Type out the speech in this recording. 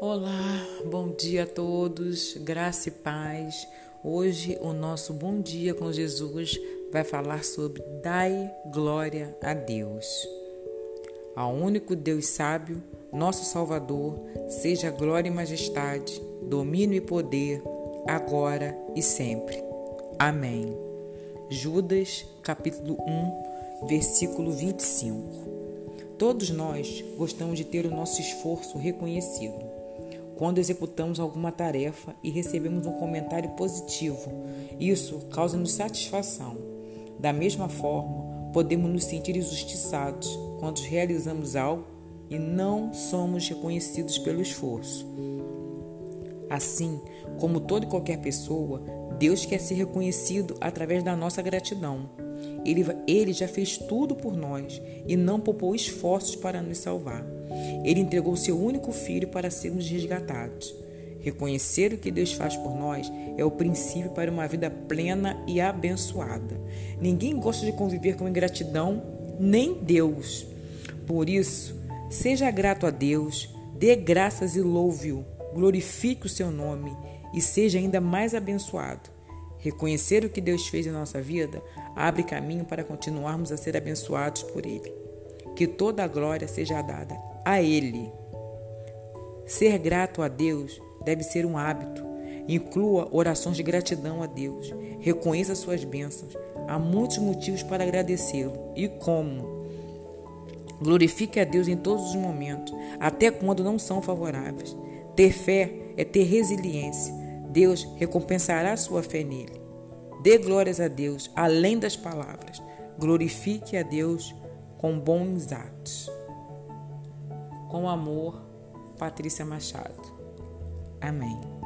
Olá, bom dia a todos, graça e paz. Hoje o nosso Bom Dia com Jesus vai falar sobre Dai glória a Deus. Ao único Deus sábio, nosso Salvador, seja glória e majestade, domínio e poder, agora e sempre. Amém. Judas, capítulo 1, versículo 25. Todos nós gostamos de ter o nosso esforço reconhecido. Quando executamos alguma tarefa e recebemos um comentário positivo, isso causa-nos satisfação. Da mesma forma, podemos nos sentir injustiçados quando realizamos algo e não somos reconhecidos pelo esforço. Assim, como toda e qualquer pessoa, Deus quer ser reconhecido através da nossa gratidão. Ele, ele já fez tudo por nós e não poupou esforços para nos salvar. Ele entregou seu único filho para sermos resgatados. Reconhecer o que Deus faz por nós é o princípio para uma vida plena e abençoada. Ninguém gosta de conviver com ingratidão, nem Deus. Por isso, seja grato a Deus, dê graças e louve-o, glorifique o seu nome e seja ainda mais abençoado. Reconhecer o que Deus fez em nossa vida abre caminho para continuarmos a ser abençoados por Ele. Que toda a glória seja dada a Ele. Ser grato a Deus deve ser um hábito. Inclua orações de gratidão a Deus. Reconheça suas bênçãos. Há muitos motivos para agradecê-lo. E como? Glorifique a Deus em todos os momentos, até quando não são favoráveis. Ter fé é ter resiliência. Deus recompensará sua fé nele. Dê glórias a Deus além das palavras. Glorifique a Deus com bons atos. Com amor, Patrícia Machado. Amém.